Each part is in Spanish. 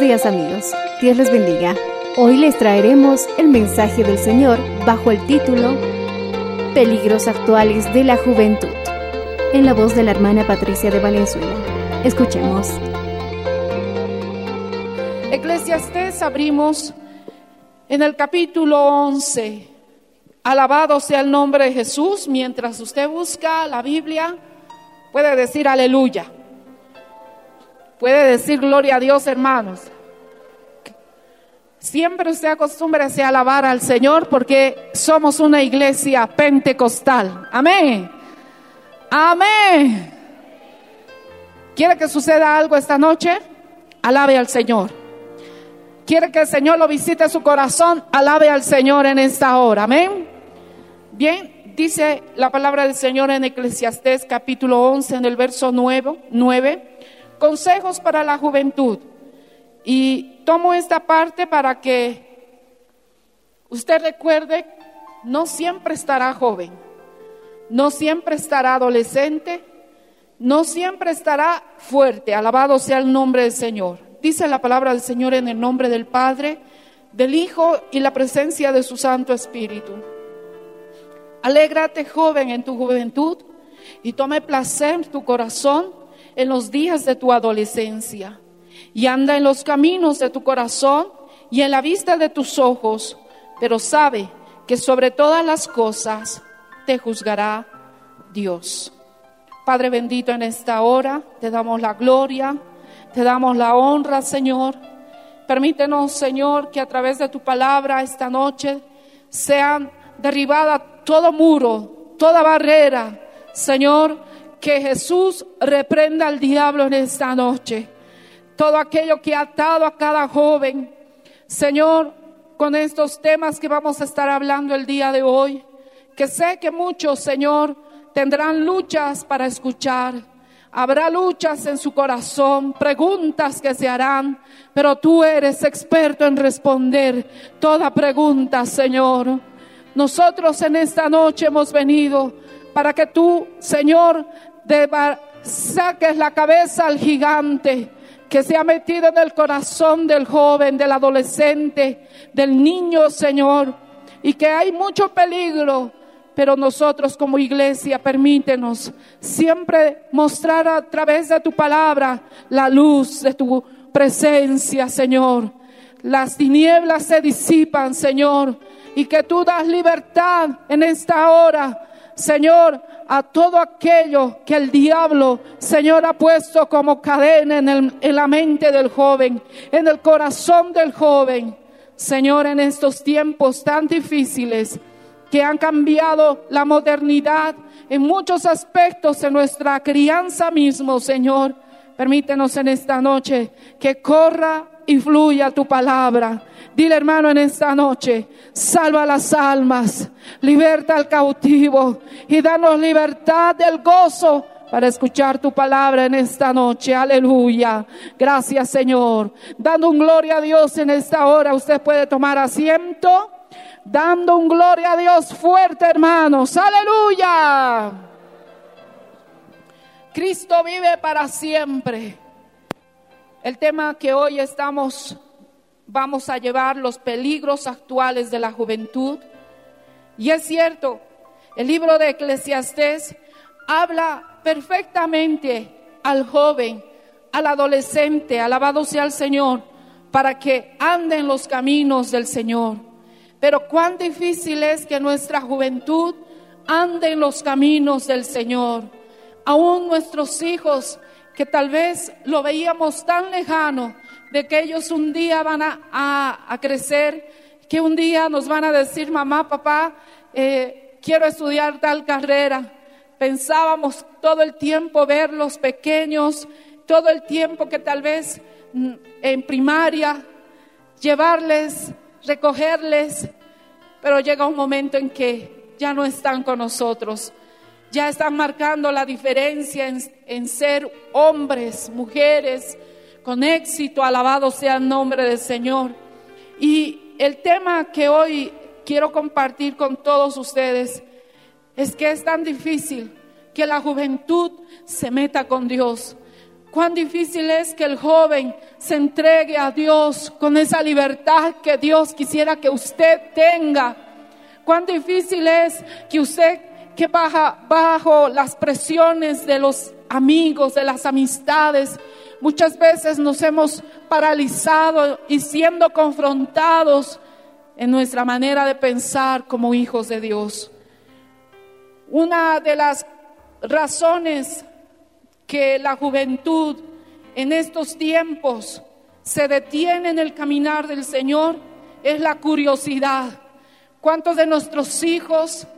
Días amigos, Dios les bendiga. Hoy les traeremos el mensaje del Señor bajo el título Peligros actuales de la juventud, en la voz de la hermana Patricia de Valenzuela. Escuchemos. Eclesiastés abrimos en el capítulo 11. Alabado sea el nombre de Jesús. Mientras usted busca la Biblia, puede decir aleluya. Puede decir gloria a Dios, hermanos. Siempre usted acostúmbrese a alabar al Señor porque somos una iglesia pentecostal. Amén. Amén. ¿Quiere que suceda algo esta noche? Alabe al Señor. ¿Quiere que el Señor lo visite su corazón? Alabe al Señor en esta hora. Amén. Bien, dice la palabra del Señor en Eclesiastés capítulo 11 en el verso 9, 9 consejos para la juventud. Y tomo esta parte para que usted recuerde, no siempre estará joven, no siempre estará adolescente, no siempre estará fuerte. Alabado sea el nombre del Señor. Dice la palabra del Señor en el nombre del Padre, del Hijo y la presencia de su Santo Espíritu. Alégrate, joven, en tu juventud y tome placer tu corazón en los días de tu adolescencia. Y anda en los caminos de tu corazón y en la vista de tus ojos, pero sabe que sobre todas las cosas te juzgará Dios. Padre bendito, en esta hora te damos la gloria, te damos la honra, Señor. Permítenos, Señor, que a través de tu palabra esta noche sean derribada todo muro, toda barrera, Señor, que Jesús reprenda al diablo en esta noche. Todo aquello que ha atado a cada joven, Señor, con estos temas que vamos a estar hablando el día de hoy, que sé que muchos, Señor, tendrán luchas para escuchar. Habrá luchas en su corazón, preguntas que se harán, pero tú eres experto en responder toda pregunta, Señor. Nosotros en esta noche hemos venido para que tú, Señor, saques la cabeza al gigante que se ha metido en el corazón del joven, del adolescente, del niño, Señor, y que hay mucho peligro, pero nosotros como iglesia, permítenos siempre mostrar a través de tu palabra la luz de tu presencia, Señor. Las tinieblas se disipan, Señor, y que tú das libertad en esta hora, Señor, a todo aquello que el diablo, Señor, ha puesto como cadena en, el- en la mente del joven, en el corazón del joven. Señor, en estos tiempos tan difíciles que han cambiado la modernidad en muchos aspectos en nuestra crianza mismo, Señor, permítenos en esta noche que corra y fluya tu palabra. Dile hermano en esta noche, salva las almas, liberta al cautivo y danos libertad del gozo para escuchar tu palabra en esta noche. Aleluya. Gracias Señor. Dando un gloria a Dios en esta hora, usted puede tomar asiento. dando un gloria a Dios fuerte, hermanos. Aleluya. Cristo vive para siempre. El tema que hoy estamos, vamos a llevar, los peligros actuales de la juventud. Y es cierto, el libro de Eclesiastés habla perfectamente al joven, al adolescente, alabado sea el Señor, para que ande en los caminos del Señor. Pero cuán difícil es que nuestra juventud ande en los caminos del Señor. Aún nuestros hijos que tal vez lo veíamos tan lejano de que ellos un día van a, crecer, que un día nos van a decir, mamá, papá, eh, quiero estudiar tal carrera. Pensábamos todo el tiempo verlos pequeños, todo el tiempo que tal vez mm, en primaria, llevarles, recogerles, pero llega un momento en que ya no están con nosotros ya están marcando la diferencia en, ser hombres, mujeres, con éxito, alabado sea el nombre del Señor. Y el tema que hoy quiero compartir con todos ustedes es que es tan difícil que la juventud se meta con Dios. Cuán difícil es que el joven se entregue a Dios con esa libertad que Dios quisiera que usted tenga. Cuán difícil es que usted que baja bajo las presiones de los amigos, de las amistades, muchas veces nos hemos paralizado y siendo confrontados en nuestra manera de pensar como hijos de Dios. Una de las razones que la juventud en estos tiempos se detiene en el caminar del Señor es la curiosidad. ¿Cuántos de nuestros hijos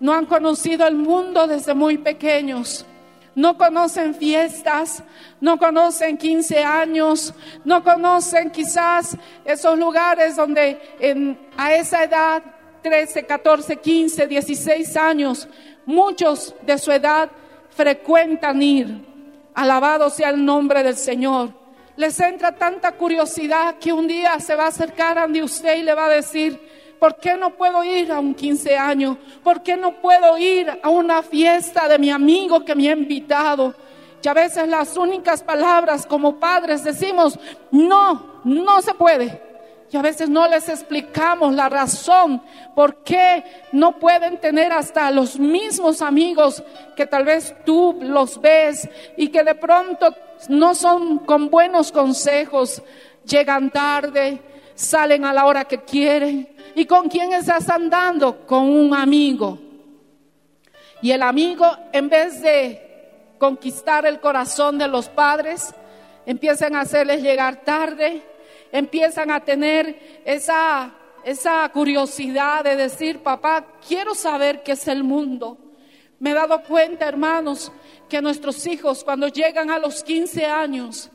no han conocido el mundo desde muy pequeños. No conocen fiestas, no conocen 15 años, no conocen quizás esos lugares donde a esa edad, 13, 14, 15, 16 años, muchos de su edad frecuentan ir. Alabado sea el nombre del Señor. Les entra tanta curiosidad que un día se va a acercar a usted y le va a decir, ¿Por qué no puedo ir a un 15 años? ¿Por qué no puedo ir a una fiesta de mi amigo que me ha invitado? Y a veces las únicas palabras como padres decimos, no, no se puede. Y a veces no les explicamos la razón por qué no pueden tener hasta los mismos amigos que tal vez tú los ves y que de pronto no son con buenos consejos, llegan tarde, salen a la hora que quieren. ¿Y con quién estás andando? Con un amigo. Y el amigo, en vez de conquistar el corazón de los padres, empiezan a hacerles llegar tarde, empiezan a tener esa, esa curiosidad de decir, papá, quiero saber qué es el mundo. Me he dado cuenta, hermanos, que nuestros hijos cuando llegan a los 15 años,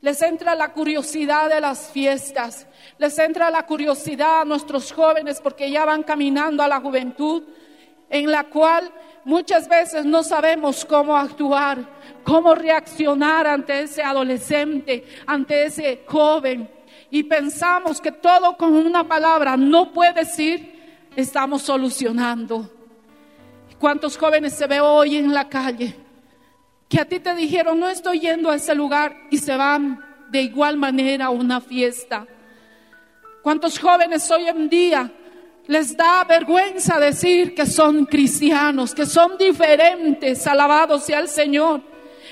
les entra la curiosidad de las fiestas, les entra la curiosidad a nuestros jóvenes porque ya van caminando a la juventud, en la cual muchas veces no sabemos cómo actuar, cómo reaccionar ante ese adolescente, ante ese joven. Y pensamos que todo con una palabra no puede decir, estamos solucionando. ¿Cuántos jóvenes se ve hoy en la calle? Que a ti te dijeron, no estoy yendo a ese lugar y se van de igual manera a una fiesta. ¿Cuántos jóvenes hoy en día les da vergüenza decir que son cristianos, que son diferentes, alabados sea el Señor?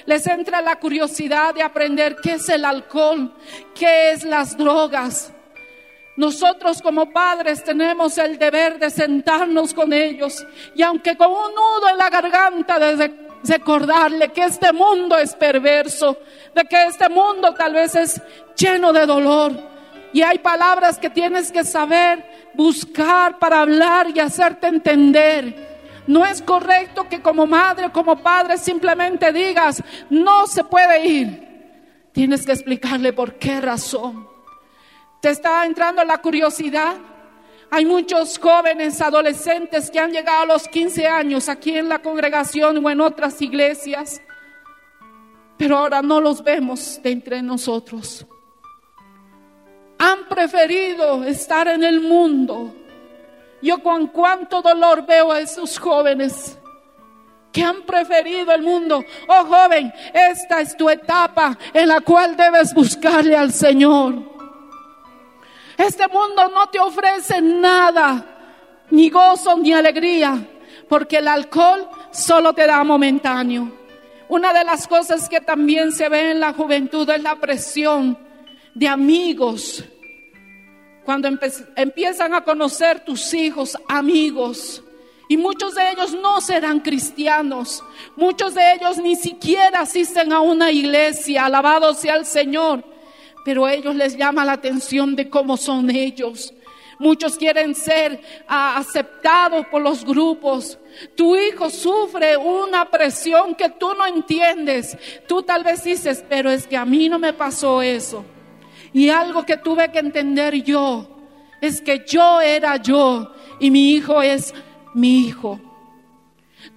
Les entra la curiosidad de aprender qué es el alcohol, qué es las drogas. Nosotros como padres tenemos el deber de sentarnos con ellos y aunque con un nudo en la garganta desde recordarle que este mundo es perverso, de que este mundo tal vez es lleno de dolor. Y hay palabras que tienes que saber buscar para hablar y hacerte entender. No es correcto que como madre o como padre simplemente digas, no se puede ir. Tienes que explicarle por qué razón. Te está entrando la curiosidad hay muchos jóvenes, adolescentes que han llegado a los 15 años aquí en la congregación o en otras iglesias, pero ahora no los vemos de entre nosotros. Han preferido estar en el mundo, Yo con cuánto dolor veo a esos jóvenes que han preferido el mundo. Oh joven, esta es tu etapa en la cual debes buscarle al Señor. Este mundo no te ofrece nada, ni gozo ni alegría, porque el alcohol solo te da momentáneo. Una de las cosas que también se ve en la juventud es la presión de amigos. Cuando empiezan a conocer tus hijos, amigos, y muchos de ellos no serán cristianos. Muchos de ellos ni siquiera asisten a una iglesia. Alabado sea el Señor. Pero ellos les llama la atención de cómo son ellos. Muchos quieren ser ah, aceptados por los grupos. Tu hijo sufre una presión que tú no entiendes. Tú tal vez dices, pero es que a mí no me pasó eso. Y algo que tuve que entender yo es que yo era yo y mi hijo es mi hijo.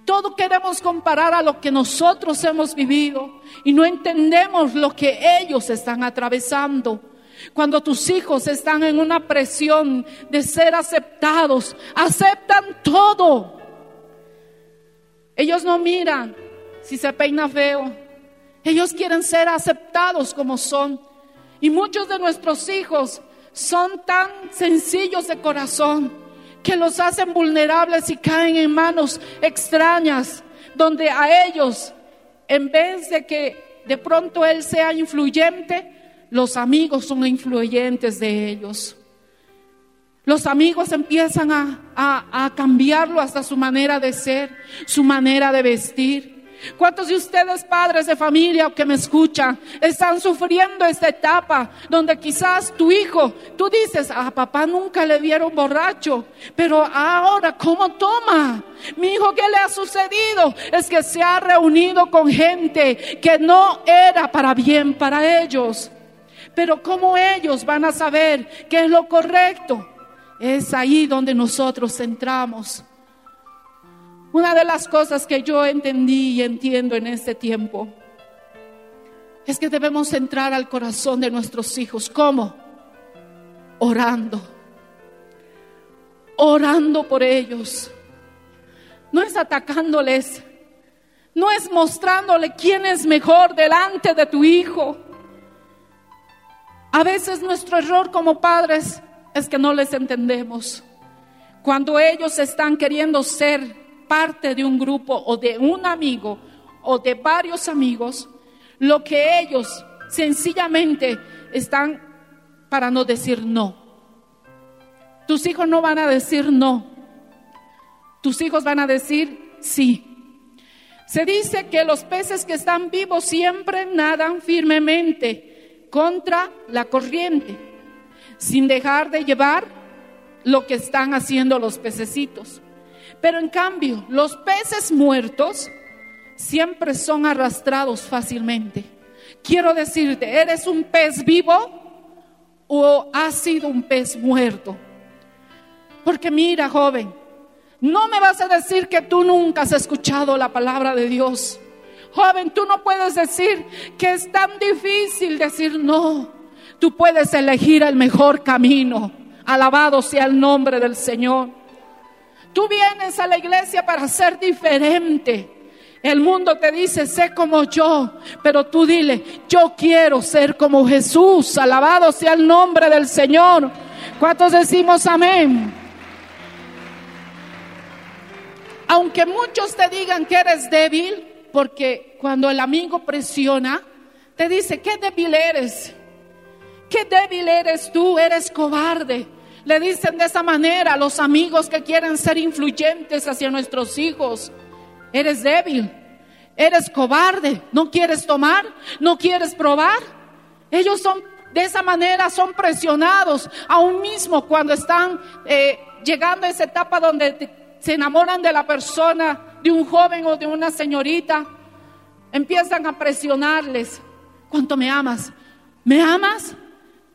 Todo queremos comparar a lo que nosotros hemos vivido y no entendemos lo que ellos están atravesando. Cuando tus hijos están en una presión de ser aceptados, aceptan todo. Ellos no miran si se peina feo. Ellos quieren ser aceptados como son. Y muchos de nuestros hijos son tan sencillos de corazón que los hacen vulnerables y caen en manos extrañas, donde a ellos, en vez de que de pronto él sea influyente, los amigos son influyentes de ellos. Los amigos empiezan a, a, cambiarlo hasta su manera de ser, su manera de vestir. ¿Cuántos de ustedes, padres de familia que me escuchan, están sufriendo esta etapa donde quizás tu hijo, tú dices, a papá nunca le vieron borracho, pero ahora, ¿cómo toma? Mi hijo, ¿qué le ha sucedido? Es que se ha reunido con gente que no era para bien para ellos. Pero ¿cómo ellos van a saber qué es lo correcto? Es ahí donde nosotros entramos. Una de las cosas que yo entendí y entiendo en este tiempo es que debemos entrar al corazón de nuestros hijos. ¿Cómo? Orando. Orando por ellos. No es atacándoles. No es mostrándole quién es mejor delante de tu hijo. A veces nuestro error como padres es que no les entendemos. Cuando ellos están queriendo ser parte de un grupo o de un amigo o de varios amigos, lo que ellos sencillamente están para no decir no. Tus hijos no van a decir no. Tus hijos van a decir sí. Se dice que los peces que están vivos siempre nadan firmemente contra la corriente, sin dejar de llevar lo que están haciendo los pececitos. Pero en cambio, los peces muertos siempre son arrastrados fácilmente. Quiero decirte, ¿eres un pez vivo o has sido un pez muerto? Porque mira, joven, no me vas a decir que tú nunca has escuchado la palabra de Dios. Joven, tú no puedes decir que es tan difícil decir no. Tú puedes elegir el mejor camino. Alabado sea el nombre del Señor. Tú vienes a la iglesia para ser diferente. El mundo te dice, sé como yo, pero tú dile, yo quiero ser como Jesús. Alabado sea el nombre del Señor. ¿Cuántos decimos amén? Aunque muchos te digan que eres débil, porque cuando el amigo presiona, te dice, qué débil eres. Qué débil eres tú, eres cobarde. Le dicen de esa manera a los amigos que quieren ser influyentes hacia nuestros hijos. Eres débil, eres cobarde, no quieres tomar, no quieres probar. Ellos son de esa manera, son presionados, aún mismo cuando están eh, llegando a esa etapa donde se enamoran de la persona, de un joven o de una señorita. Empiezan a presionarles. ¿Cuánto me amas? ¿Me amas?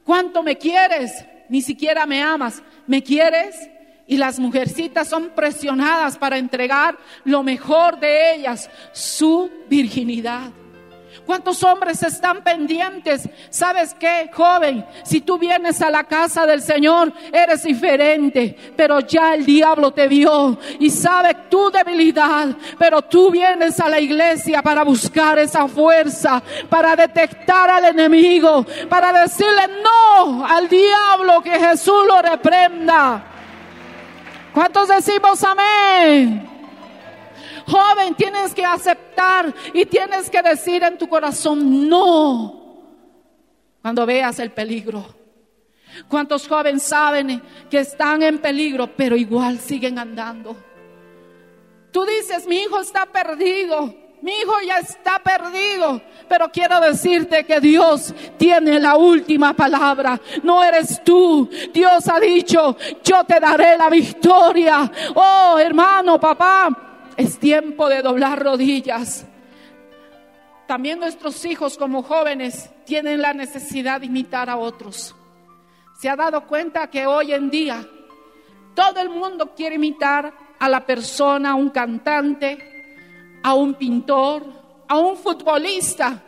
¿Cuánto me quieres? Ni siquiera me amas, ¿me quieres? Y las mujercitas son presionadas para entregar lo mejor de ellas, su virginidad. ¿Cuántos hombres están pendientes? ¿Sabes qué, joven? Si tú vienes a la casa del Señor, eres diferente, pero ya el diablo te vio y sabe tu debilidad, pero tú vienes a la iglesia para buscar esa fuerza, para detectar al enemigo, para decirle no al diablo que Jesús lo reprenda. ¿Cuántos decimos amén? Joven, tienes que aceptar y tienes que decir en tu corazón no cuando veas el peligro. ¿Cuántos jóvenes saben que están en peligro, pero igual siguen andando? Tú dices, mi hijo está perdido, mi hijo ya está perdido, pero quiero decirte que Dios tiene la última palabra. No eres tú. Dios ha dicho, yo te daré la victoria. Oh, hermano, papá, es tiempo de doblar rodillas. También nuestros hijos como jóvenes tienen la necesidad de imitar a otros. Se ha dado cuenta que hoy en día todo el mundo quiere imitar a la persona, a un cantante, a un pintor, a un futbolista.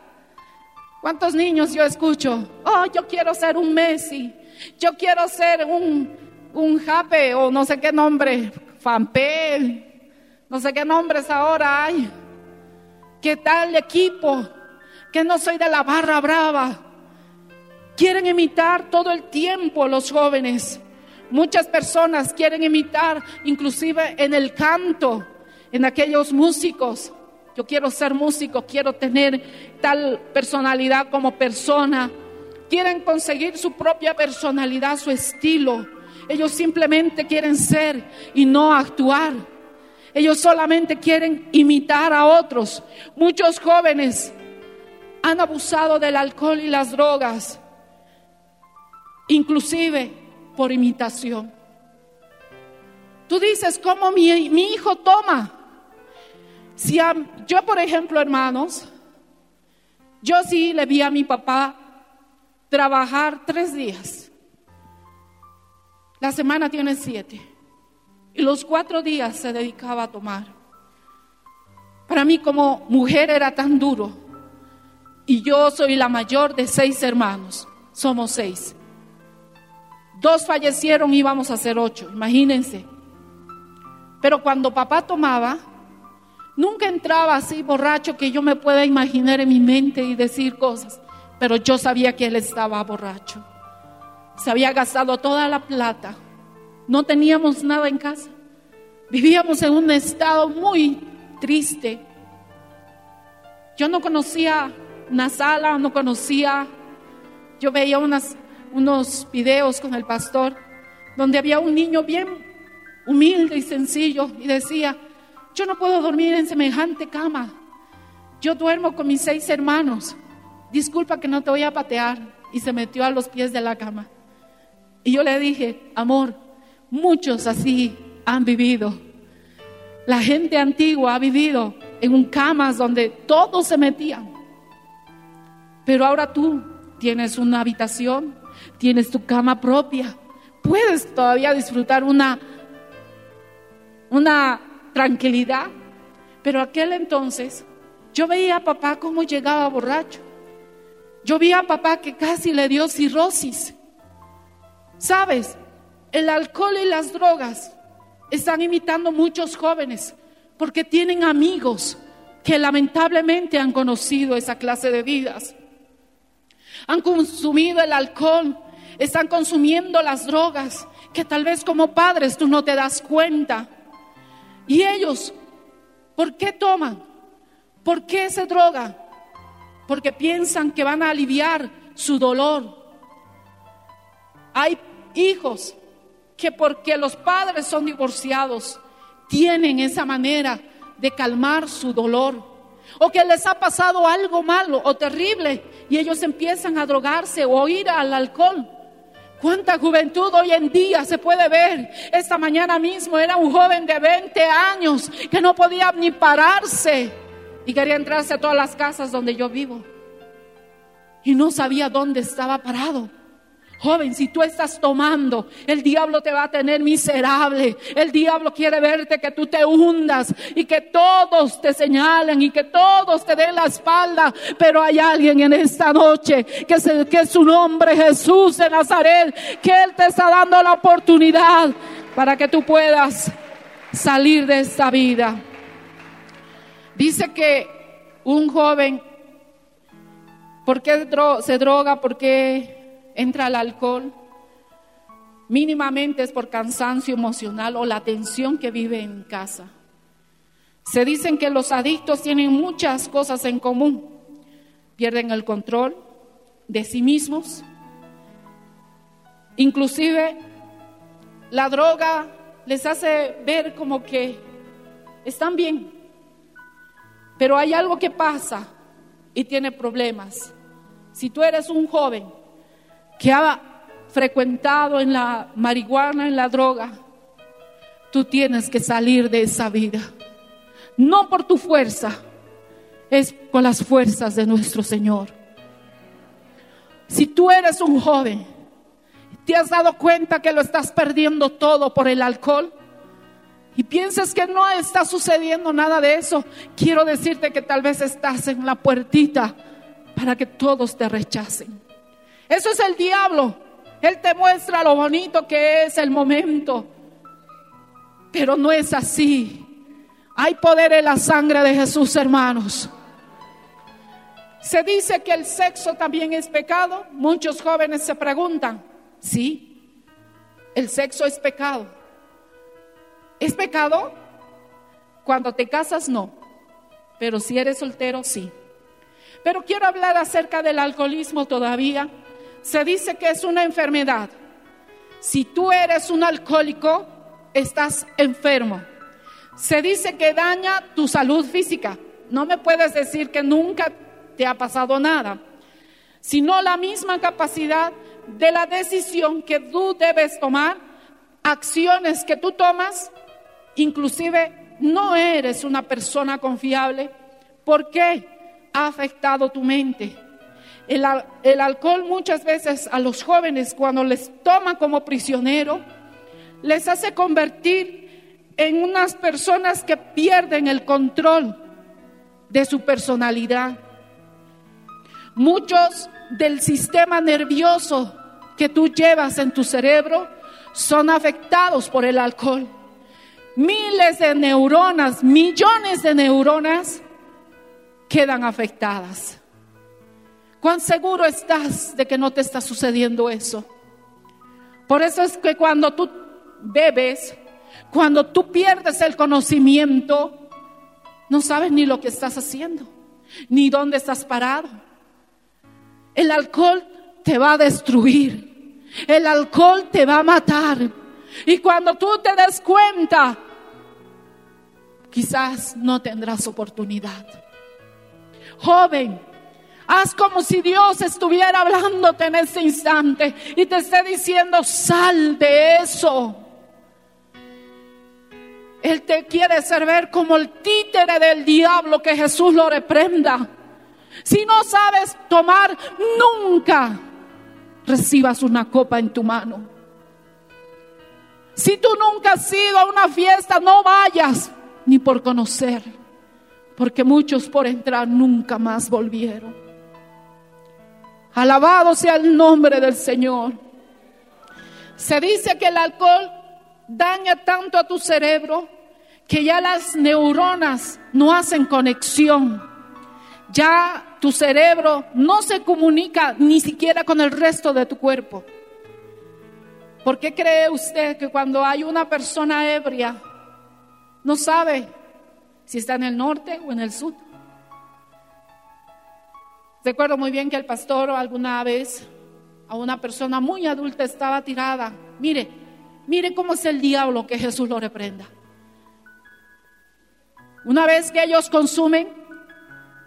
¿Cuántos niños yo escucho? Oh, yo quiero ser un Messi, yo quiero ser un, un Jape o no sé qué nombre, Fampel, no sé qué nombres ahora hay. ¿Qué tal equipo? Que no soy de la barra brava. Quieren imitar todo el tiempo los jóvenes. Muchas personas quieren imitar, inclusive en el canto, en aquellos músicos. Yo quiero ser músico, quiero tener tal personalidad como persona. Quieren conseguir su propia personalidad, su estilo. Ellos simplemente quieren ser y no actuar. Ellos solamente quieren imitar a otros. Muchos jóvenes han abusado del alcohol y las drogas, inclusive por imitación. Tú dices, ¿cómo mi, mi hijo toma? Si yo, por ejemplo, hermanos, yo sí le vi a mi papá trabajar tres días. La semana tiene siete. Y los cuatro días se dedicaba a tomar. Para mí como mujer era tan duro. Y yo soy la mayor de seis hermanos. Somos seis. Dos fallecieron, íbamos a ser ocho, imagínense. Pero cuando papá tomaba, nunca entraba así borracho que yo me pueda imaginar en mi mente y decir cosas. Pero yo sabía que él estaba borracho. Se había gastado toda la plata no teníamos nada en casa. Vivíamos en un estado muy triste. Yo no conocía una sala, no conocía. Yo veía unas, unos videos con el pastor donde había un niño bien humilde y sencillo y decía, yo no puedo dormir en semejante cama. Yo duermo con mis seis hermanos. Disculpa que no te voy a patear. Y se metió a los pies de la cama. Y yo le dije, amor, Muchos así han vivido. La gente antigua ha vivido en camas donde todos se metían. Pero ahora tú tienes una habitación, tienes tu cama propia, puedes todavía disfrutar una, una tranquilidad. Pero aquel entonces yo veía a papá cómo llegaba borracho. Yo vi a papá que casi le dio cirrosis. ¿Sabes? El alcohol y las drogas están imitando muchos jóvenes porque tienen amigos que lamentablemente han conocido esa clase de vidas. Han consumido el alcohol, están consumiendo las drogas que tal vez como padres tú no te das cuenta. Y ellos, ¿por qué toman? ¿Por qué se drogan? Porque piensan que van a aliviar su dolor. Hay hijos que porque los padres son divorciados, tienen esa manera de calmar su dolor. O que les ha pasado algo malo o terrible y ellos empiezan a drogarse o ir al alcohol. ¿Cuánta juventud hoy en día se puede ver? Esta mañana mismo era un joven de 20 años que no podía ni pararse y quería entrarse a todas las casas donde yo vivo. Y no sabía dónde estaba parado Joven, si tú estás tomando, el diablo te va a tener miserable. El diablo quiere verte que tú te hundas y que todos te señalen y que todos te den la espalda. Pero hay alguien en esta noche que es, el- que su nombre Jesús de Nazaret, que Él te está dando la oportunidad para que tú puedas salir de esta vida. Dice que un joven, ¿por qué se droga? ¿Por qué entra al alcohol? Mínimamente es por cansancio emocional o la tensión que vive en casa. Se dicen que los adictos tienen muchas cosas en común. Pierden el control de sí mismos. Inclusive la droga les hace ver como que están bien, pero hay algo que pasa y tiene problemas. Si tú eres un joven que ha frecuentado en la marihuana, en la droga, tú tienes que salir de esa vida. No por tu fuerza, es con las fuerzas de nuestro Señor. Si tú eres un joven, te has dado cuenta que lo estás perdiendo todo por el alcohol, y piensas que no está sucediendo nada de eso, quiero decirte que tal vez estás en la puertita para que todos te rechacen. Eso es el diablo. Él te muestra lo bonito que es el momento. Pero no es así. Hay poder en la sangre de Jesús, hermanos. Se dice que el sexo también es pecado. Muchos jóvenes se preguntan, sí, el sexo es pecado. ¿Es pecado? Cuando te casas, no. Pero si eres soltero, sí. Pero quiero hablar acerca del alcoholismo todavía. Se dice que es una enfermedad. Si tú eres un alcohólico, estás enfermo. Se dice que daña tu salud física. No me puedes decir que nunca te ha pasado nada, sino la misma capacidad de la decisión que tú debes tomar, acciones que tú tomas Inclusive no eres una persona confiable. ¿Por qué? Ha afectado tu mente. El, al- el alcohol muchas veces a los jóvenes cuando les toma como prisionero, les hace convertir en unas personas que pierden el control de su personalidad. Muchos del sistema nervioso que tú llevas en tu cerebro son afectados por el alcohol miles de neuronas, millones de neuronas quedan afectadas. ¿Cuán seguro estás de que no te está sucediendo eso? Por eso es que cuando tú bebes, cuando tú pierdes el conocimiento, no sabes ni lo que estás haciendo, ni dónde estás parado. El alcohol te va a destruir. El alcohol te va a matar. Y cuando tú te des cuenta, quizás no tendrás oportunidad. Joven, haz como si Dios estuviera hablándote en ese instante y te esté diciendo, sal de eso. Él te quiere hacer ver como el títere del diablo que Jesús lo reprenda. Si no sabes tomar, nunca recibas una copa en tu mano. Si tú nunca has ido a una fiesta, no vayas ni por conocer, porque muchos por entrar nunca más volvieron. Alabado sea el nombre del Señor. Se dice que el alcohol daña tanto a tu cerebro que ya las neuronas no hacen conexión. Ya tu cerebro no se comunica ni siquiera con el resto de tu cuerpo. ¿Por qué cree usted que cuando hay una persona ebria no sabe si está en el norte o en el sur? Recuerdo muy bien que el pastor alguna vez a una persona muy adulta estaba tirada. Mire, mire cómo es el diablo que Jesús lo reprenda. Una vez que ellos consumen,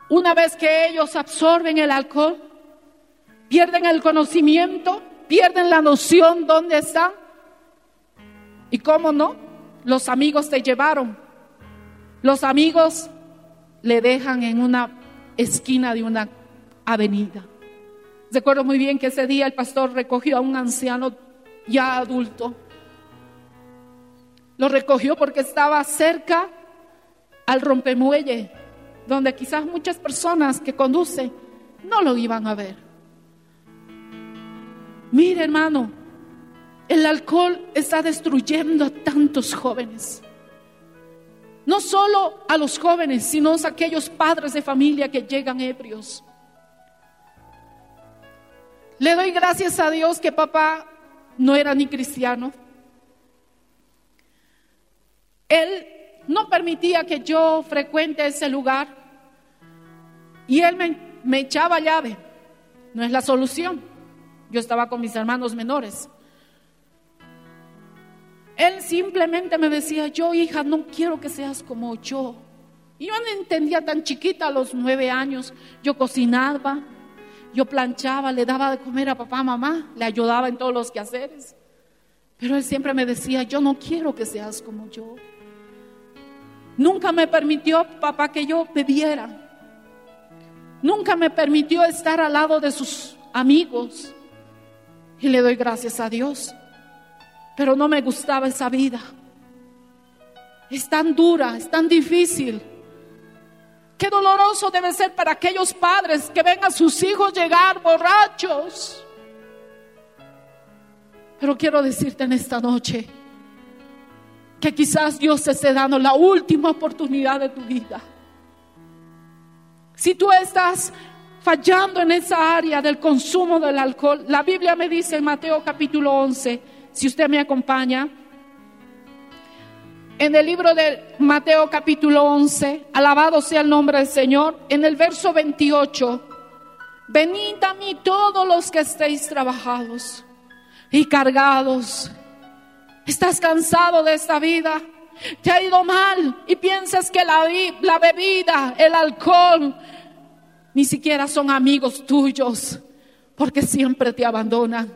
una vez que ellos absorben el alcohol, pierden el conocimiento, pierden la noción dónde están. Y cómo no, los amigos te llevaron. Los amigos le dejan en una esquina de una avenida. Recuerdo muy bien que ese día el pastor recogió a un anciano ya adulto. Lo recogió porque estaba cerca al rompemuelle, donde quizás muchas personas que conducen no lo iban a ver. Mire, hermano, el alcohol está destruyendo a tantos jóvenes. No solo a los jóvenes, sino a aquellos padres de familia que llegan ebrios. Le doy gracias a Dios que papá no era ni cristiano. Él no permitía que yo frecuente ese lugar y él me, echaba llave. No es la solución. Yo estaba con mis hermanos menores. Él simplemente me decía, yo hija, no quiero que seas como yo. Y yo no entendía tan chiquita a los nueve años. Yo cocinaba, yo planchaba, le daba de comer a papá, mamá, le ayudaba en todos los quehaceres. Pero él siempre me decía, yo no quiero que seas como yo. Nunca me permitió, papá, que yo bebiera. Nunca me permitió estar al lado de sus amigos. Y le doy gracias a Dios. Pero no me gustaba esa vida. Es tan dura, es tan difícil. Qué doloroso debe ser para aquellos padres que ven a sus hijos llegar borrachos. Pero quiero decirte en esta noche que quizás Dios te esté dando la última oportunidad de tu vida. Si tú estás fallando en esa área del consumo del alcohol, la Biblia me dice en Mateo capítulo 11, si usted me acompaña, en el libro de Mateo capítulo 11, alabado sea el nombre del Señor, en el verso 28, venid a mí todos los que estéis trabajados y cargados. ¿Estás cansado de esta vida? ¿Te ha ido mal y piensas que la, la bebida, el alcohol, ni siquiera son amigos tuyos porque siempre te abandonan?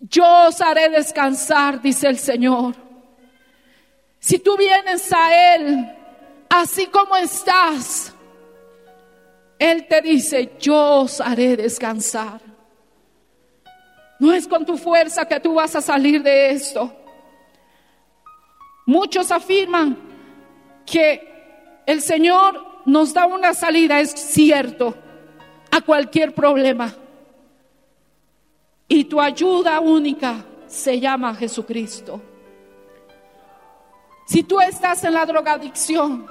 Yo os haré descansar, dice el Señor. Si tú vienes a Él así como estás, Él te dice, yo os haré descansar. No es con tu fuerza que tú vas a salir de esto. Muchos afirman que el Señor nos da una salida, es cierto, a cualquier problema. Y tu ayuda única se llama Jesucristo. Si tú estás en la drogadicción,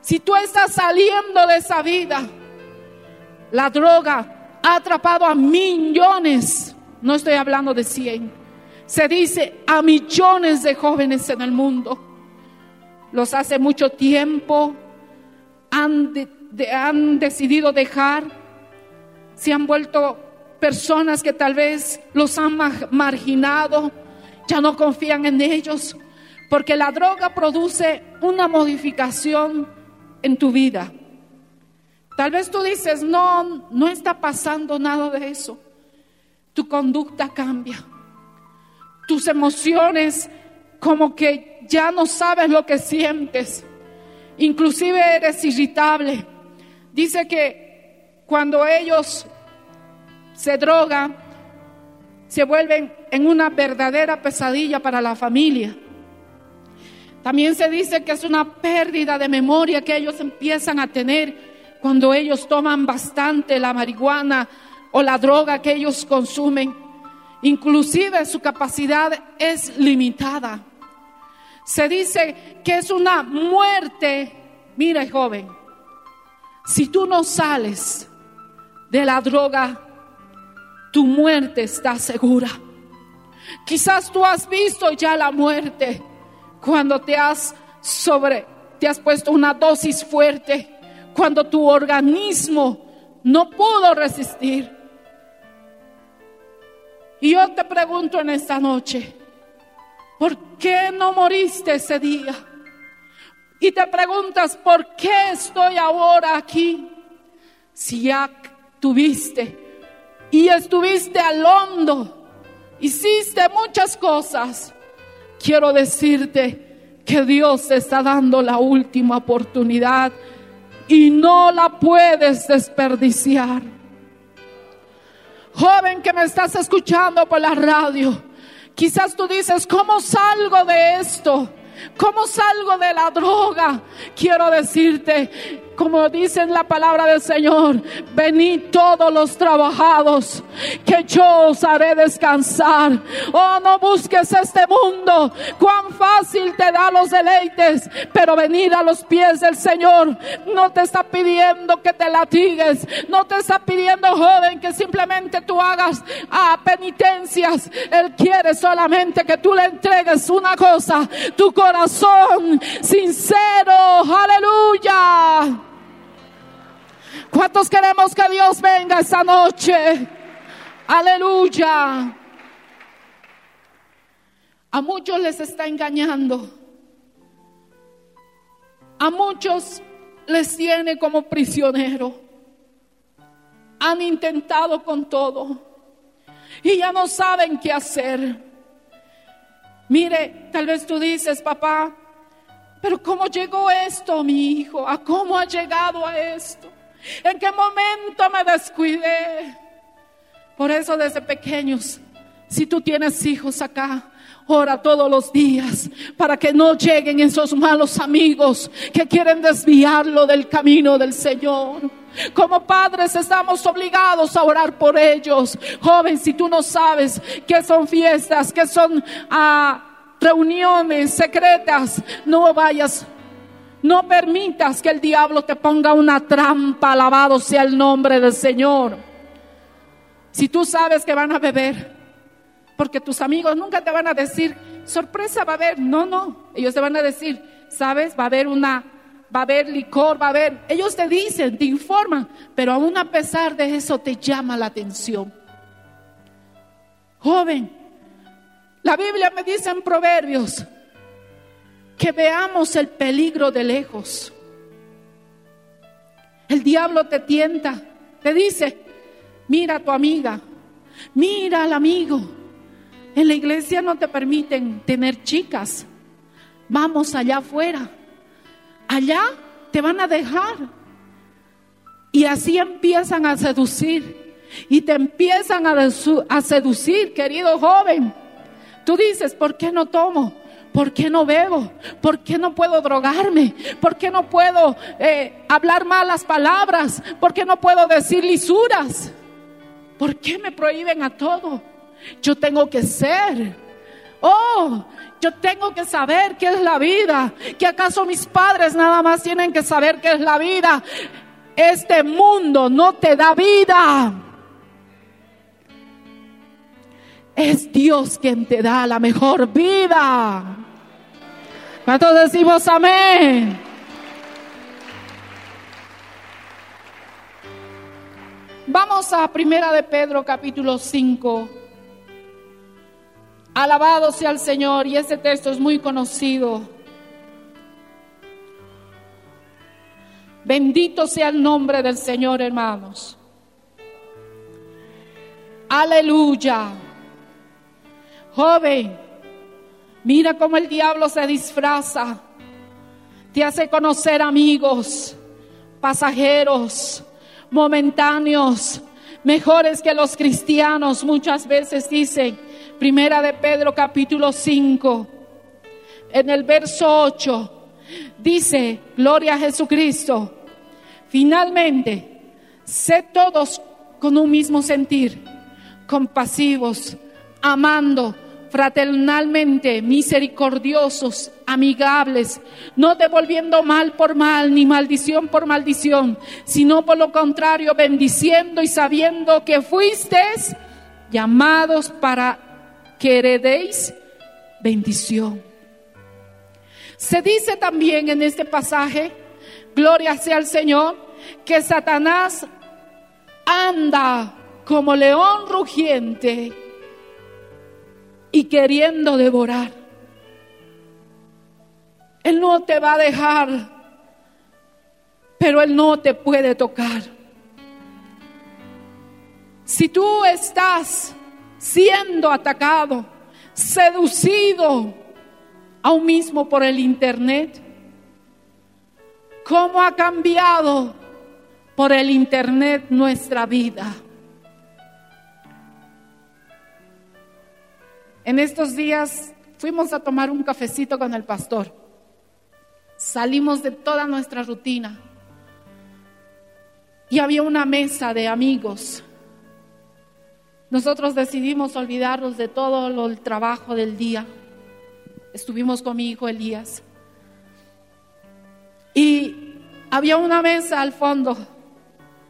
si tú estás saliendo de esa vida, la droga ha atrapado a millones, no estoy hablando de cien, se dice a millones de jóvenes en el mundo. Los hace mucho tiempo han, han decidido dejar, se han vuelto personas que tal vez los han marginado, ya no confían en ellos, porque la droga produce una modificación en tu vida. Tal vez tú dices, no, no está pasando nada de eso. Tu conducta cambia. Tus emociones como que ya no sabes lo que sientes. Inclusive eres irritable. Dice que cuando ellos se drogan, se vuelven en una verdadera pesadilla para la familia. También se dice que es una pérdida de memoria que ellos empiezan a tener cuando ellos toman bastante la marihuana o la droga que ellos consumen. Inclusive su capacidad es limitada. Se dice que es una muerte. Mira, joven, si tú no sales de la droga, tu muerte está segura. Quizás tú has visto ya la muerte cuando te has sobre te has puesto una dosis fuerte, cuando tu organismo no pudo resistir. Y yo te pregunto en esta noche, ¿por qué no moriste ese día? Y te preguntas, ¿por qué estoy ahora aquí? Si ya tuviste y estuviste al hondo, hiciste muchas cosas, quiero decirte que Dios te está dando la última oportunidad y no la puedes desperdiciar. Joven que me estás escuchando por la radio, quizás tú dices, ¿cómo salgo de esto? ¿Cómo salgo de la droga? Quiero decirte, como dice en la palabra del Señor, venid todos los trabajados, que yo os haré descansar. Oh, no busques este mundo, cuán fácil te da los deleites, pero venir a los pies del Señor no te está pidiendo que te latigues, no te está pidiendo, joven, que simplemente tú hagas ah, penitencias. Él quiere solamente que tú le entregues una cosa, tu corazón sincero, aleluya. ¿Cuántos queremos que Dios venga esta noche? Aleluya. A muchos les está engañando. A muchos les tiene como prisionero. Han intentado con todo y ya no saben qué hacer. Mire, tal vez tú dices, papá, pero ¿cómo llegó esto, mi hijo? ¿A cómo ha llegado a esto? ¿En qué momento me descuidé? Por eso desde pequeños, si tú tienes hijos acá, ora todos los días para que no lleguen esos malos amigos que quieren desviarlo del camino del Señor. Como padres estamos obligados a orar por ellos. Joven, si tú no sabes que son fiestas, que son ah, reuniones secretas, no vayas no permitas que el diablo te ponga una trampa, alabado sea el nombre del Señor. Si tú sabes que van a beber, porque tus amigos nunca te van a decir, sorpresa va a haber, no, no, ellos te van a decir, sabes, va a haber una, va a haber licor, va a haber, ellos te dicen, te informan, pero aún a pesar de eso te llama la atención. Joven, la Biblia me dice en Proverbios, que veamos el peligro de lejos. El diablo te tienta, te dice, mira a tu amiga, mira al amigo. En la iglesia no te permiten tener chicas. Vamos allá afuera. Allá te van a dejar. Y así empiezan a seducir. Y te empiezan a, a seducir, querido joven. Tú dices, ¿por qué no tomo? ¿Por qué no bebo? ¿Por qué no puedo drogarme? ¿Por qué no puedo eh, hablar malas palabras? ¿Por qué no puedo decir lisuras? ¿Por qué me prohíben a todo? Yo tengo que ser. Oh, yo tengo que saber qué es la vida. ¿Que acaso mis padres nada más tienen que saber qué es la vida? Este mundo no te da vida. Es Dios quien te da la mejor vida. ¿Cuántos decimos amén? Vamos a Primera de Pedro capítulo 5. Alabado sea el Señor y este texto es muy conocido. Bendito sea el nombre del Señor, hermanos. Aleluya. Joven, Mira cómo el diablo se disfraza. Te hace conocer amigos, pasajeros, momentáneos, mejores que los cristianos. Muchas veces dicen, Primera de Pedro capítulo 5, en el verso 8, dice, Gloria a Jesucristo. Finalmente, sé todos con un mismo sentir, compasivos, amando fraternalmente, misericordiosos, amigables, no devolviendo mal por mal ni maldición por maldición, sino por lo contrario, bendiciendo y sabiendo que fuisteis llamados para que heredéis bendición. Se dice también en este pasaje, gloria sea al Señor, que Satanás anda como león rugiente y queriendo devorar. Él no te va a dejar, pero Él no te puede tocar. Si tú estás siendo atacado, seducido, aún mismo por el internet, cómo ha cambiado por el Internet nuestra vida. En estos días fuimos a tomar un cafecito con el pastor. Salimos de toda nuestra rutina y había una mesa de amigos. Nosotros decidimos olvidarnos de todo el trabajo del día. Estuvimos con mi hijo Elías. Y había una mesa al fondo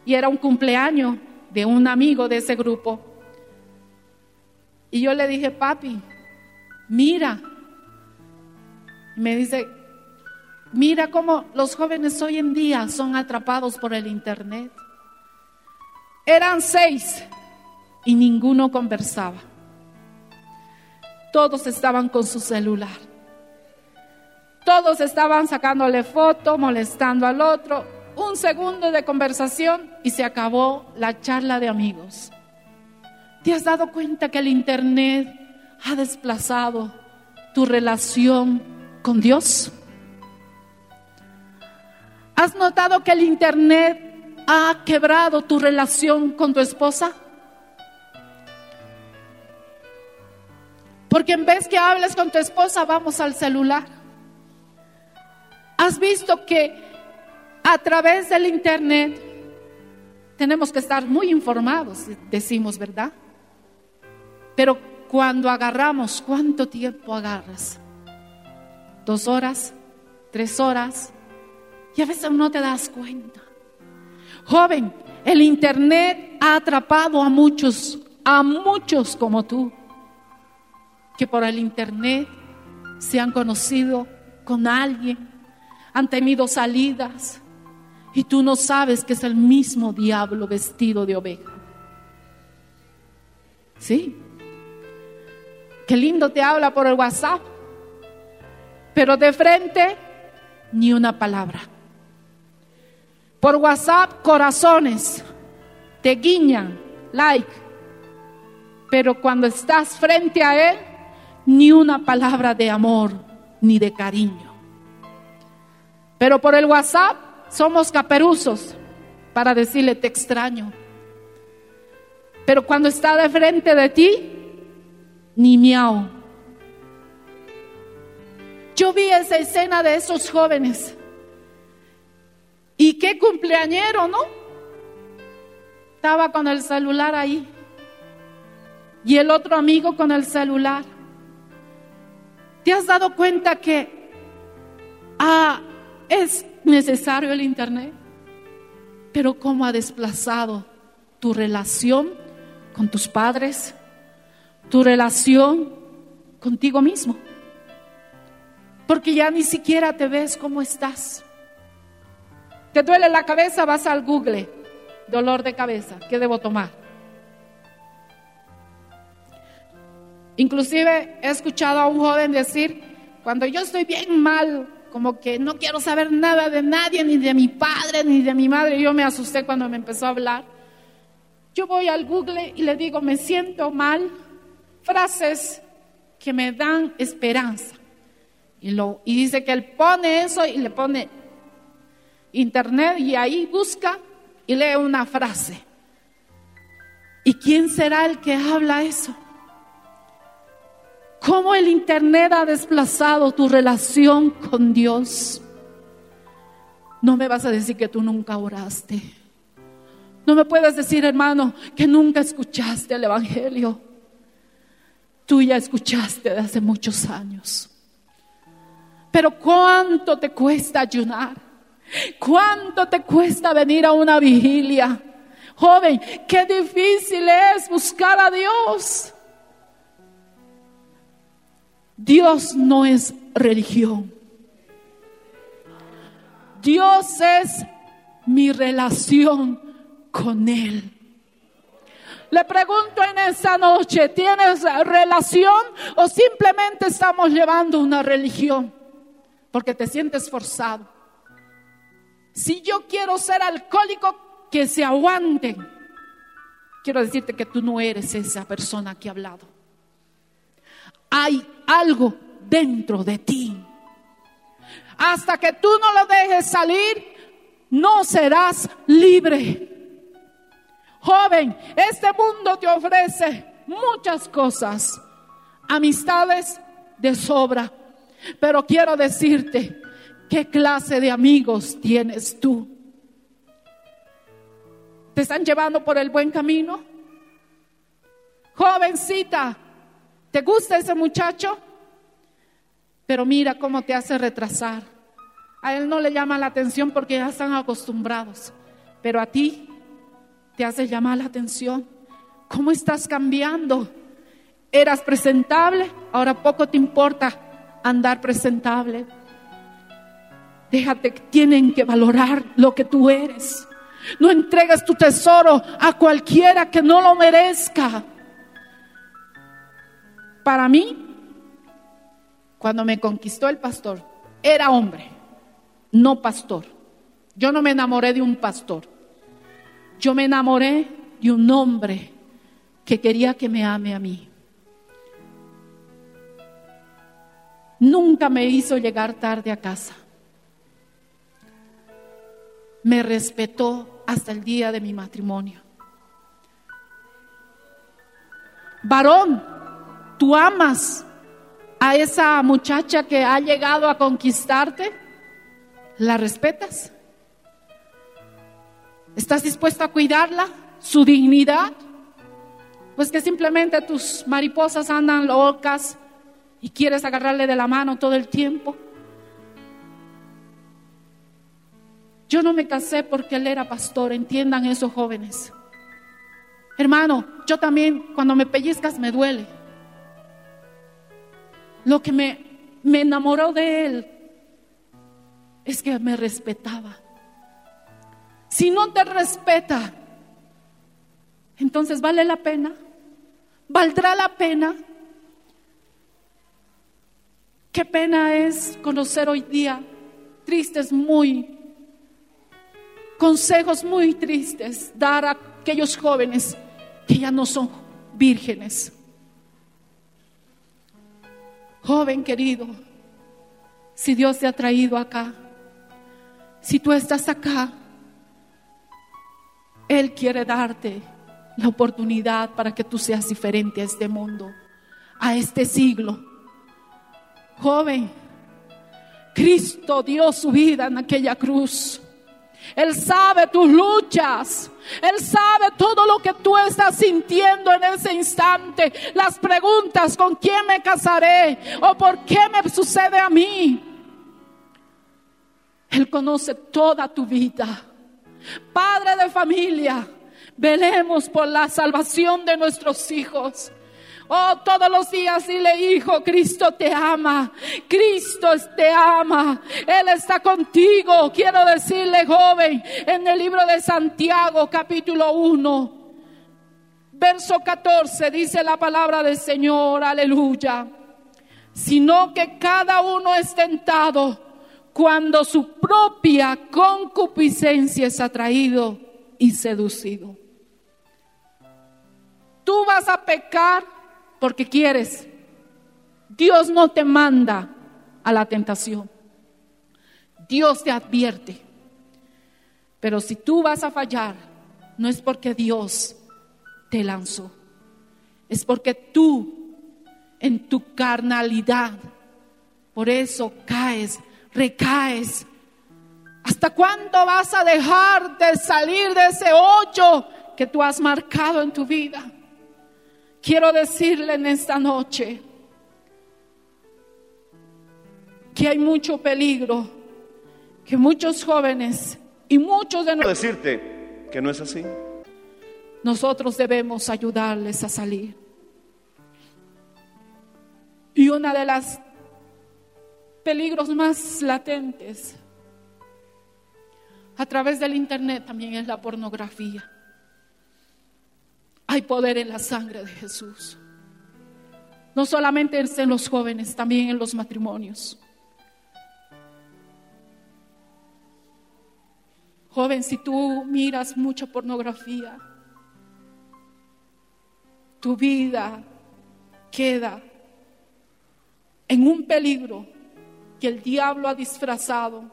y era un cumpleaños de un amigo de ese grupo. Y yo le dije, papi, mira. Me dice, mira cómo los jóvenes hoy en día son atrapados por el Internet. Eran seis y ninguno conversaba. Todos estaban con su celular. Todos estaban sacándole foto, molestando al otro. Un segundo de conversación y se acabó la charla de amigos. ¿Te has dado cuenta que el Internet ha desplazado tu relación con Dios? ¿Has notado que el Internet ha quebrado tu relación con tu esposa? Porque en vez que hables con tu esposa, vamos al celular. ¿Has visto que a través del Internet tenemos que estar muy informados, decimos, ¿verdad? Pero cuando agarramos, ¿cuánto tiempo agarras? ¿Dos horas? ¿Tres horas? Y a veces no te das cuenta. Joven, el Internet ha atrapado a muchos, a muchos como tú, que por el Internet se han conocido con alguien, han tenido salidas, y tú no sabes que es el mismo diablo vestido de oveja. ¿Sí? Qué lindo te habla por el WhatsApp, pero de frente ni una palabra. Por WhatsApp corazones, te guiñan, like, pero cuando estás frente a Él, ni una palabra de amor ni de cariño. Pero por el WhatsApp somos caperuzos para decirle te extraño. Pero cuando está de frente de ti, ni miau. Yo vi esa escena de esos jóvenes. Y qué cumpleañero, ¿no? Estaba con el celular ahí. Y el otro amigo con el celular. ¿Te has dado cuenta que ah, es necesario el Internet? Pero cómo ha desplazado tu relación con tus padres, tu relación contigo mismo. Porque ya ni siquiera te ves cómo estás. ¿Te duele la cabeza? Vas al Google. Dolor de cabeza. ¿Qué debo tomar? Inclusive he escuchado a un joven decir, cuando yo estoy bien mal, como que no quiero saber nada de nadie, ni de mi padre, ni de mi madre, yo me asusté cuando me empezó a hablar. Yo voy al Google y le digo, me siento mal, frases que me dan esperanza. Y, lo, y dice que él pone eso y le pone internet y ahí busca y lee una frase. ¿Y quién será el que habla eso? ¿Cómo el internet ha desplazado tu relación con Dios? No me vas a decir que tú nunca oraste. No me puedes decir, hermano, que nunca escuchaste el Evangelio. Tú ya escuchaste de hace muchos años. Pero ¿cuánto te cuesta ayunar? ¿Cuánto te cuesta venir a una vigilia? Joven, qué difícil es buscar a Dios. Dios no es religión. Dios es mi relación con Él. Le pregunto en esa noche, ¿tienes relación o simplemente estamos llevando una religión? Porque te sientes forzado. Si yo quiero ser alcohólico, que se aguanten. Quiero decirte que tú no eres esa persona que ha hablado. Hay algo dentro de ti. Hasta que tú no lo dejes salir, no serás libre. Joven, este mundo te ofrece muchas cosas, amistades de sobra, pero quiero decirte, ¿qué clase de amigos tienes tú? ¿Te están llevando por el buen camino? Jovencita, ¿te gusta ese muchacho? Pero mira cómo te hace retrasar. A él no le llama la atención porque ya están acostumbrados, pero a ti te hace llamar la atención. ¿Cómo estás cambiando? Eras presentable, ahora poco te importa andar presentable. Déjate, tienen que valorar lo que tú eres. No entregues tu tesoro a cualquiera que no lo merezca. Para mí, cuando me conquistó el pastor, era hombre, no pastor. Yo no me enamoré de un pastor. Yo me enamoré de un hombre que quería que me ame a mí. Nunca me hizo llegar tarde a casa. Me respetó hasta el día de mi matrimonio. Varón, tú amas a esa muchacha que ha llegado a conquistarte. ¿La respetas? ¿Estás dispuesto a cuidarla? ¿Su dignidad? Pues que simplemente tus mariposas andan locas y quieres agarrarle de la mano todo el tiempo. Yo no me casé porque él era pastor, entiendan esos jóvenes. Hermano, yo también cuando me pellizcas me duele. Lo que me, me enamoró de él es que me respetaba. Si no te respeta, entonces vale la pena. ¿Valdrá la pena? Qué pena es conocer hoy día tristes, muy, consejos muy tristes, dar a aquellos jóvenes que ya no son vírgenes. Joven querido, si Dios te ha traído acá, si tú estás acá, Él quiere darte la oportunidad para que tú seas diferente a este mundo, a este siglo. Joven, Cristo dio su vida en aquella cruz. Él sabe tus luchas. Él sabe todo lo que tú estás sintiendo en ese instante. Las preguntas, ¿con quién me casaré? ¿O por qué me sucede a mí? Él conoce toda tu vida. Padre de familia, velemos por la salvación de nuestros hijos. Oh, todos los días dile, hijo, Cristo te ama. Cristo te ama. Él está contigo. Quiero decirle, joven, en el libro de Santiago, capítulo 1, verso 14, dice la palabra del Señor, aleluya. Sino que cada uno es tentado cuando su propia concupiscencia es atraído y seducido. Tú vas a pecar porque quieres. Dios no te manda a la tentación. Dios te advierte. Pero si tú vas a fallar, no es porque Dios te lanzó. Es porque tú, en tu carnalidad, por eso caes, recaes. ¿Hasta cuándo vas a dejar de salir de ese hoyo que tú has marcado en tu vida? Quiero decirle en esta noche que hay mucho peligro, que muchos jóvenes y muchos de nosotros decirte que no es así. nosotros debemos ayudarles a salir. Y una de las peligros más latentes a través del internet también es la pornografía. Hay poder en la sangre de Jesús. No solamente en los jóvenes, también en los matrimonios. Joven, si tú miras mucha pornografía, tu vida queda en un peligro que el diablo ha disfrazado.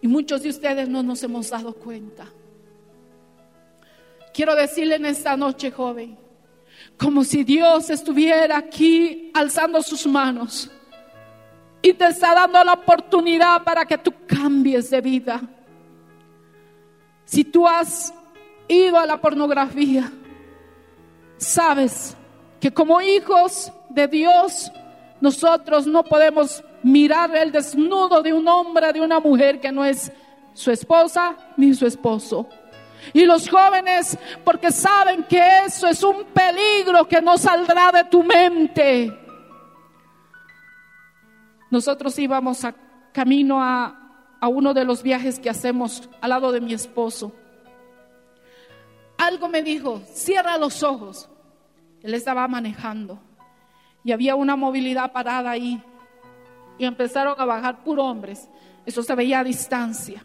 Y muchos de ustedes no nos hemos dado cuenta. Quiero decirle en esta noche, joven, como si Dios estuviera aquí alzando sus manos y te está dando la oportunidad para que tú cambies de vida. Si tú has ido a la pornografía, sabes que como hijos de Dios, nosotros no podemos mirar el desnudo de un hombre, de una mujer que no es su esposa ni su esposo. Y los jóvenes, porque saben que eso es un peligro que no saldrá de tu mente. Nosotros íbamos a camino a, a uno de los viajes que hacemos al lado de mi esposo. Algo me dijo, cierra los ojos. Él estaba manejando y había una movilidad parada ahí. Y empezaron a bajar por hombres. Eso se veía a distancia.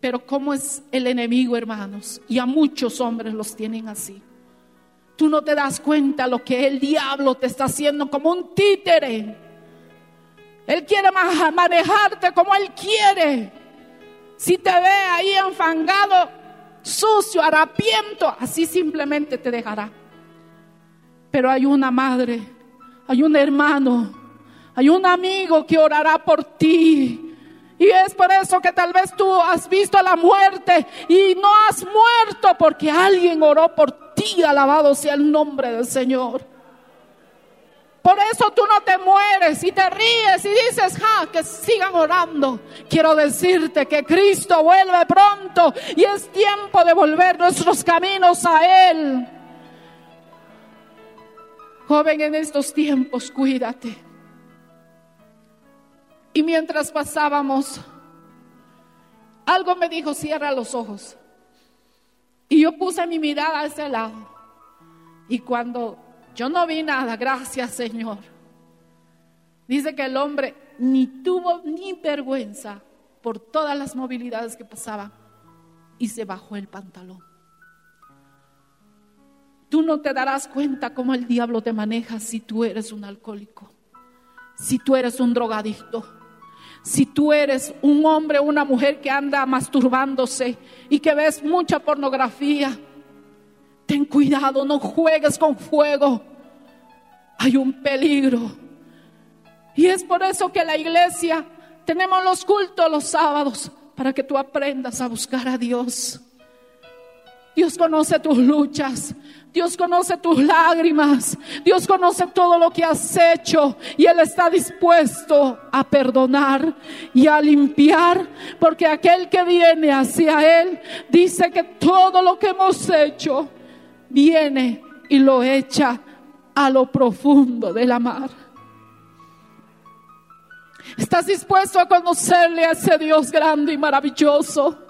Pero cómo es el enemigo, hermanos. Y a muchos hombres los tienen así. Tú no te das cuenta lo que el diablo te está haciendo como un títere. Él quiere ma- manejarte como Él quiere. Si te ve ahí enfangado, sucio, harapiento, así simplemente te dejará. Pero hay una madre, hay un hermano, hay un amigo que orará por ti. Y es por eso que tal vez tú has visto la muerte y no has muerto porque alguien oró por ti. Alabado sea el nombre del Señor. Por eso tú no te mueres y te ríes y dices, ja, que sigan orando. Quiero decirte que Cristo vuelve pronto y es tiempo de volver nuestros caminos a Él. Joven, en estos tiempos, cuídate. Y mientras pasábamos, algo me dijo, cierra los ojos. Y yo puse mi mirada a ese lado. Y cuando yo no vi nada, gracias Señor. Dice que el hombre ni tuvo ni vergüenza por todas las movilidades que pasaban y se bajó el pantalón. Tú no te darás cuenta cómo el diablo te maneja si tú eres un alcohólico, si tú eres un drogadicto, si tú eres un hombre o una mujer que anda masturbándose y que ves mucha pornografía. Ten cuidado, no juegues con fuego. Hay un peligro. Y es por eso que la iglesia tenemos los cultos los sábados para que tú aprendas a buscar a Dios. Dios conoce tus luchas. Dios conoce tus lágrimas. Dios conoce todo lo que has hecho. Y Él está dispuesto a perdonar y a limpiar. Porque aquel que viene hacia Él dice que todo lo que hemos hecho viene y lo echa a lo profundo de la mar. ¿Estás dispuesto a conocerle a ese Dios grande y maravilloso?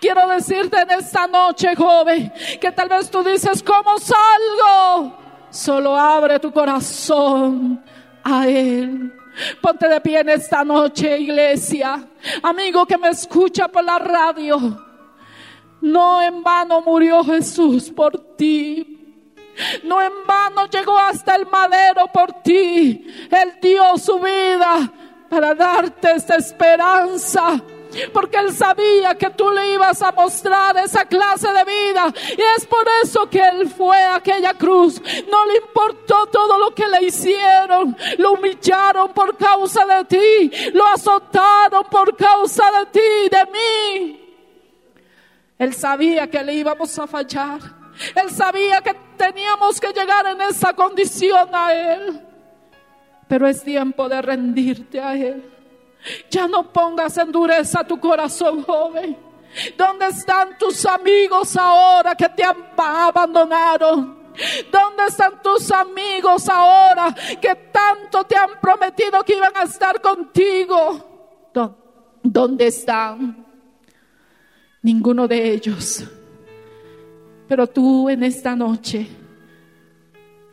Quiero decirte en esta noche, joven, que tal vez tú dices, ¿cómo salgo? Solo abre tu corazón a Él. Ponte de pie en esta noche, iglesia. Amigo que me escucha por la radio. No en vano murió Jesús por ti. No en vano llegó hasta el madero por ti. Él dio su vida para darte esta esperanza. Porque Él sabía que tú le ibas a mostrar esa clase de vida. Y es por eso que Él fue a aquella cruz. No le importó todo lo que le hicieron. Lo humillaron por causa de ti. Lo azotaron por causa de ti, de mí. Él sabía que le íbamos a fallar. Él sabía que teníamos que llegar en esa condición a Él. Pero es tiempo de rendirte a Él. Ya no pongas en dureza tu corazón, joven. ¿Dónde están tus amigos ahora que te han- abandonaron? ¿Dónde están tus amigos ahora que tanto te han prometido que iban a estar contigo? ¿Dó- ¿Dónde están? Ninguno de ellos. Pero tú en esta noche,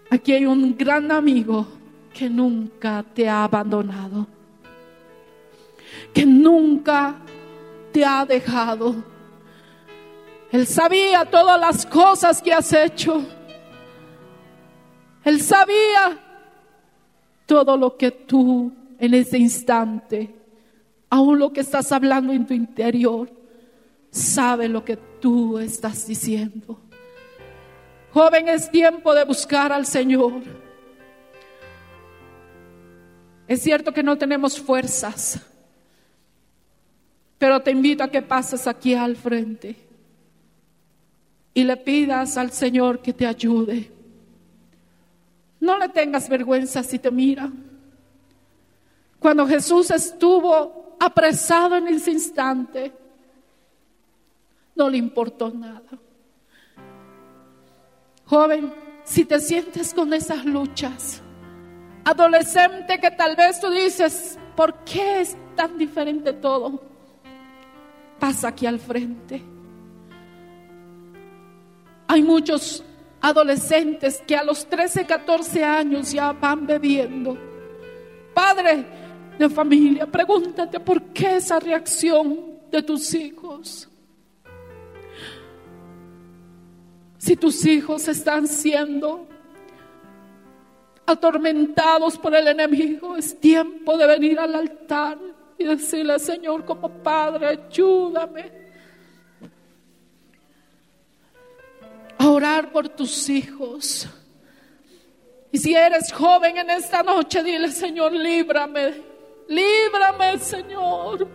aquí hay un gran amigo que nunca te ha abandonado, que nunca te ha dejado. Él sabía todas las cosas que has hecho. Él sabía todo lo que tú en ese instante, aún lo que estás hablando en tu interior, sabe lo que tú estás diciendo. Joven, es tiempo de buscar al Señor. Es cierto que no tenemos fuerzas, pero te invito a que pases aquí al frente y le pidas al Señor que te ayude. No le tengas vergüenza si te mira. Cuando Jesús estuvo apresado en ese instante, no le importó nada. Joven, si te sientes con esas luchas, adolescente que tal vez tú dices, ¿por qué es tan diferente todo? Pasa aquí al frente. Hay muchos adolescentes que a los 13, 14 años ya van bebiendo. Padre de familia, pregúntate por qué esa reacción de tus hijos. Si tus hijos están siendo atormentados por el enemigo, es tiempo de venir al altar y decirle, Señor, como Padre, ayúdame a orar por tus hijos. Y si eres joven en esta noche, dile, Señor, líbrame, líbrame, Señor.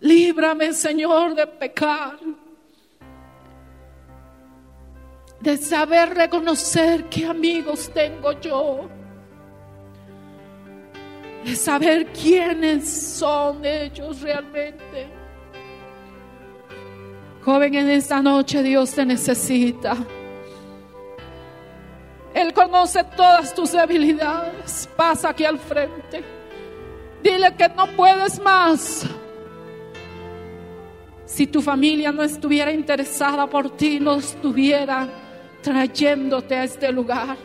Líbrame, Señor, de pecar. De saber reconocer qué amigos tengo yo. De saber quiénes son ellos realmente. Joven, en esta noche Dios te necesita. Él conoce todas tus debilidades. Pasa aquí al frente. Dile que no puedes más. Si tu familia no estuviera interesada por ti, no estuviera trayéndote a este lugar.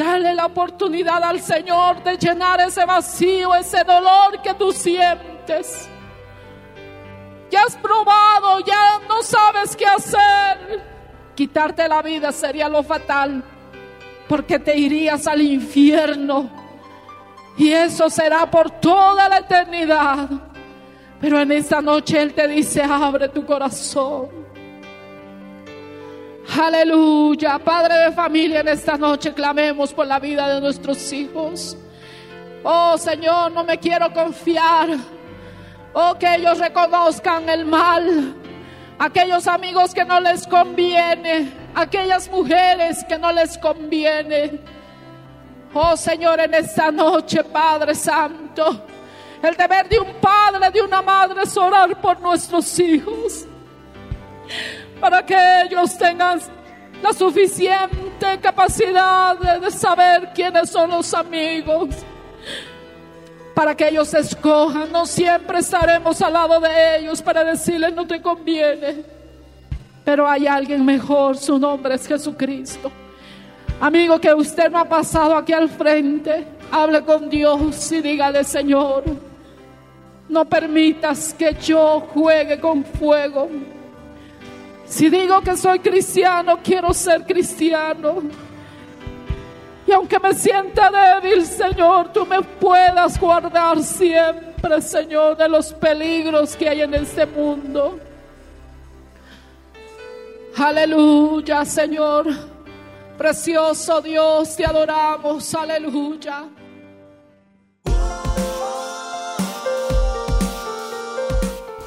Dale la oportunidad al Señor de llenar ese vacío, ese dolor que tú sientes ya has probado, ya no sabes qué hacer. Quitarte la vida sería lo fatal, porque te irías al infierno. Y eso será por toda la eternidad. Pero en esta noche Él te dice, abre tu corazón. Aleluya. Padre de familia, en esta noche clamemos por la vida de nuestros hijos. Oh Señor, no me quiero confiar Oh, que ellos reconozcan el mal. Aquellos amigos que no les conviene. Aquellas mujeres que no les conviene. Oh Señor, en esta noche, Padre Santo. El deber de un padre, de una madre es orar por nuestros hijos. Para que ellos tengan la suficiente capacidad de saber quiénes son los amigos para que ellos escojan. No siempre estaremos al lado de ellos para decirles no te conviene. Pero hay alguien mejor, su nombre es Jesucristo. Amigo, que usted no ha pasado aquí al frente, hable con Dios y dígale, Señor, no permitas que yo juegue con fuego. Si digo que soy cristiano, quiero ser cristiano. Y aunque me sienta débil, Señor, tú me puedas guardar siempre, Señor, de los peligros que hay en este mundo. Aleluya, Señor. Precioso Dios, te adoramos. Aleluya.